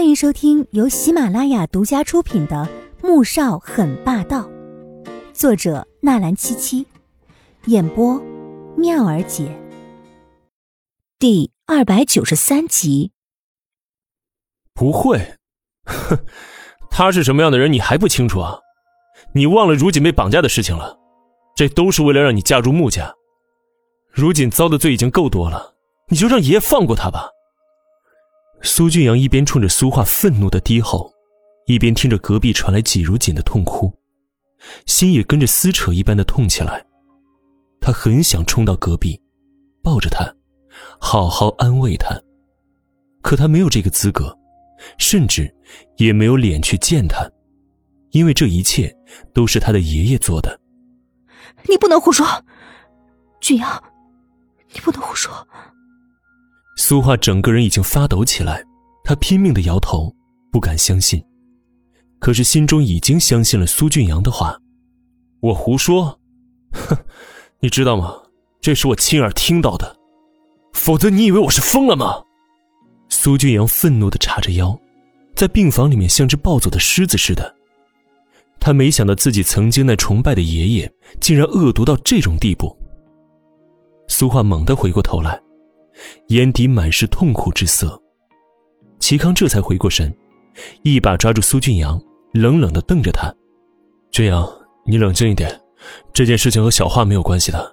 欢迎收听由喜马拉雅独家出品的《穆少很霸道》，作者纳兰七七，演播妙儿姐。第二百九十三集。不会，哼，他是什么样的人，你还不清楚啊？你忘了如锦被绑架的事情了？这都是为了让你嫁入穆家。如锦遭的罪已经够多了，你就让爷爷放过他吧。苏俊阳一边冲着苏画愤怒的低吼，一边听着隔壁传来季如锦的痛哭，心也跟着撕扯一般的痛起来。他很想冲到隔壁，抱着她，好好安慰她，可他没有这个资格，甚至也没有脸去见她，因为这一切都是他的爷爷做的。你不能胡说，俊阳，你不能胡说。苏画整个人已经发抖起来，他拼命的摇头，不敢相信，可是心中已经相信了苏俊阳的话。我胡说？哼，你知道吗？这是我亲耳听到的，否则你以为我是疯了吗？苏俊阳愤怒的叉着腰，在病房里面像只暴走的狮子似的。他没想到自己曾经那崇拜的爷爷，竟然恶毒到这种地步。苏画猛地回过头来。眼底满是痛苦之色，齐康这才回过神，一把抓住苏俊阳，冷冷的瞪着他：“俊阳，你冷静一点，这件事情和小花没有关系的。”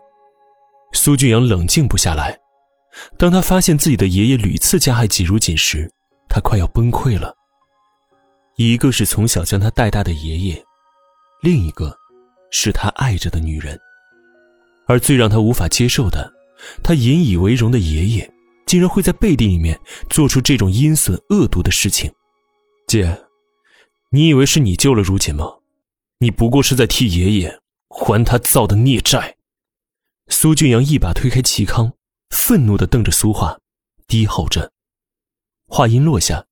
苏俊阳冷静不下来，当他发现自己的爷爷屡次加害季如锦时，他快要崩溃了。一个是从小将他带大的爷爷，另一个，是他爱着的女人，而最让他无法接受的。他引以为荣的爷爷，竟然会在背地里面做出这种阴损恶毒的事情。姐，你以为是你救了如锦吗？你不过是在替爷爷还他造的孽债。苏俊阳一把推开齐康，愤怒的瞪着苏画，低吼着。话音落下，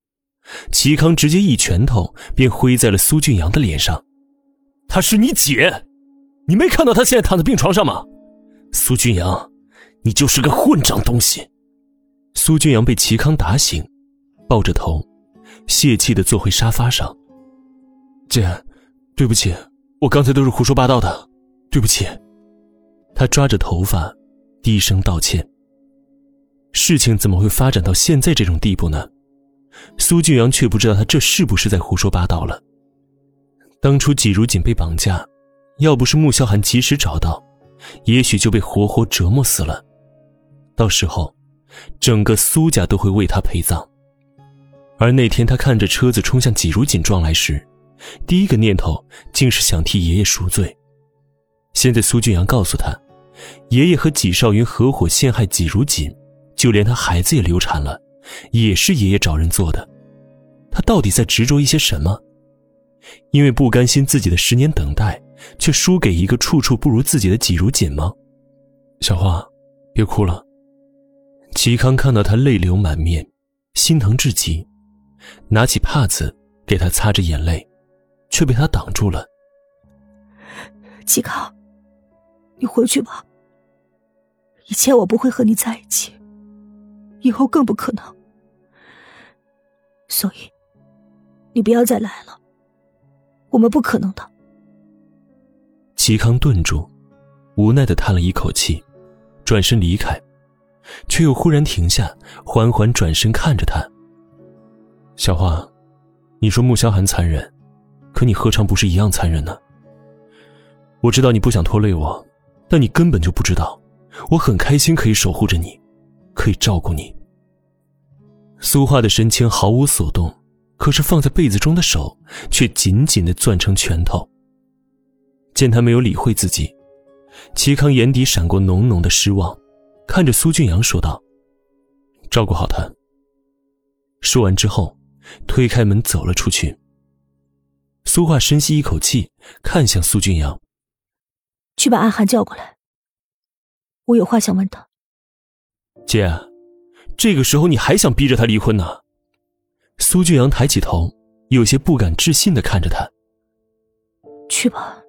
齐康直接一拳头便挥在了苏俊阳的脸上。她是你姐，你没看到她现在躺在病床上吗？苏俊阳。你就是个混账东西！苏俊阳被齐康打醒，抱着头，泄气的坐回沙发上。姐，对不起，我刚才都是胡说八道的，对不起。他抓着头发，低声道歉。事情怎么会发展到现在这种地步呢？苏俊阳却不知道他这是不是在胡说八道了。当初季如锦被绑架，要不是穆萧寒及时找到，也许就被活活折磨死了。到时候，整个苏家都会为他陪葬。而那天他看着车子冲向季如锦撞来时，第一个念头竟是想替爷爷赎罪。现在苏俊阳告诉他，爷爷和纪少云合伙陷害季如锦，就连他孩子也流产了，也是爷爷找人做的。他到底在执着一些什么？因为不甘心自己的十年等待，却输给一个处处不如自己的季如锦吗？小花，别哭了。齐康看到他泪流满面，心疼至极，拿起帕子给他擦着眼泪，却被他挡住了。齐康，你回去吧。以前我不会和你在一起，以后更不可能。所以，你不要再来了。我们不可能的。齐康顿住，无奈的叹了一口气，转身离开。却又忽然停下，缓缓转身看着他。小花，你说穆萧寒残忍，可你何尝不是一样残忍呢？我知道你不想拖累我，但你根本就不知道，我很开心可以守护着你，可以照顾你。苏画的神情毫无所动，可是放在被子中的手却紧紧的攥成拳头。见他没有理会自己，齐康眼底闪过浓浓的失望。看着苏俊阳说道：“照顾好他。”说完之后，推开门走了出去。苏画深吸一口气，看向苏俊阳：“去把阿涵叫过来，我有话想问他。”姐，这个时候你还想逼着他离婚呢？苏俊阳抬起头，有些不敢置信的看着他：“去吧，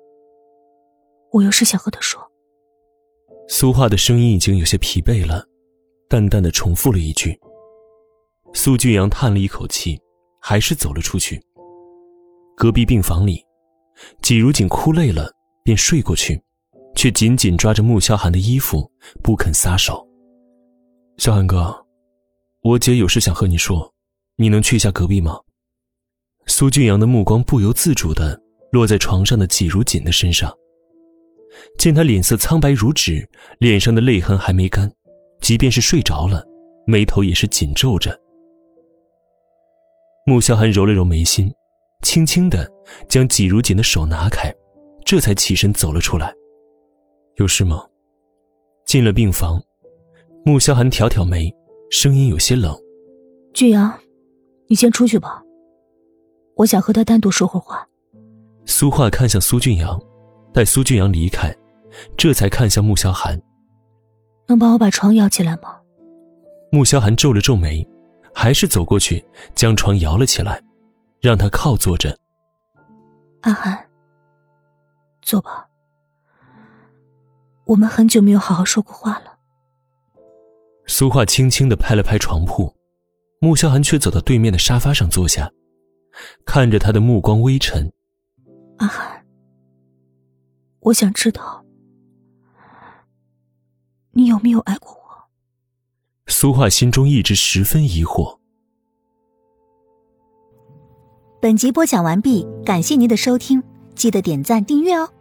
我有事想和他说。”苏画的声音已经有些疲惫了，淡淡的重复了一句。苏俊阳叹了一口气，还是走了出去。隔壁病房里，季如锦哭累了，便睡过去，却紧紧抓着穆萧寒的衣服，不肯撒手。萧寒哥，我姐有事想和你说，你能去一下隔壁吗？苏俊阳的目光不由自主的落在床上的季如锦的身上，见他脸色苍白如纸，脸上的泪痕还没干，即便是睡着了，眉头也是紧皱着。穆萧寒揉了揉眉心。轻轻的将季如锦的手拿开，这才起身走了出来。有事吗？进了病房，穆萧寒挑挑眉，声音有些冷：“俊阳，你先出去吧，我想和他单独说会话。”苏画看向苏俊阳，待苏俊阳离开，这才看向穆萧寒：“能帮我把床摇起来吗？”穆萧寒皱了皱眉，还是走过去将床摇了起来。让他靠坐着。阿寒，坐吧。我们很久没有好好说过话了。苏画轻轻的拍了拍床铺，穆萧寒却走到对面的沙发上坐下，看着他的目光微沉。阿寒，我想知道，你有没有爱过我？苏画心中一直十分疑惑。本集播讲完毕，感谢您的收听，记得点赞订阅哦。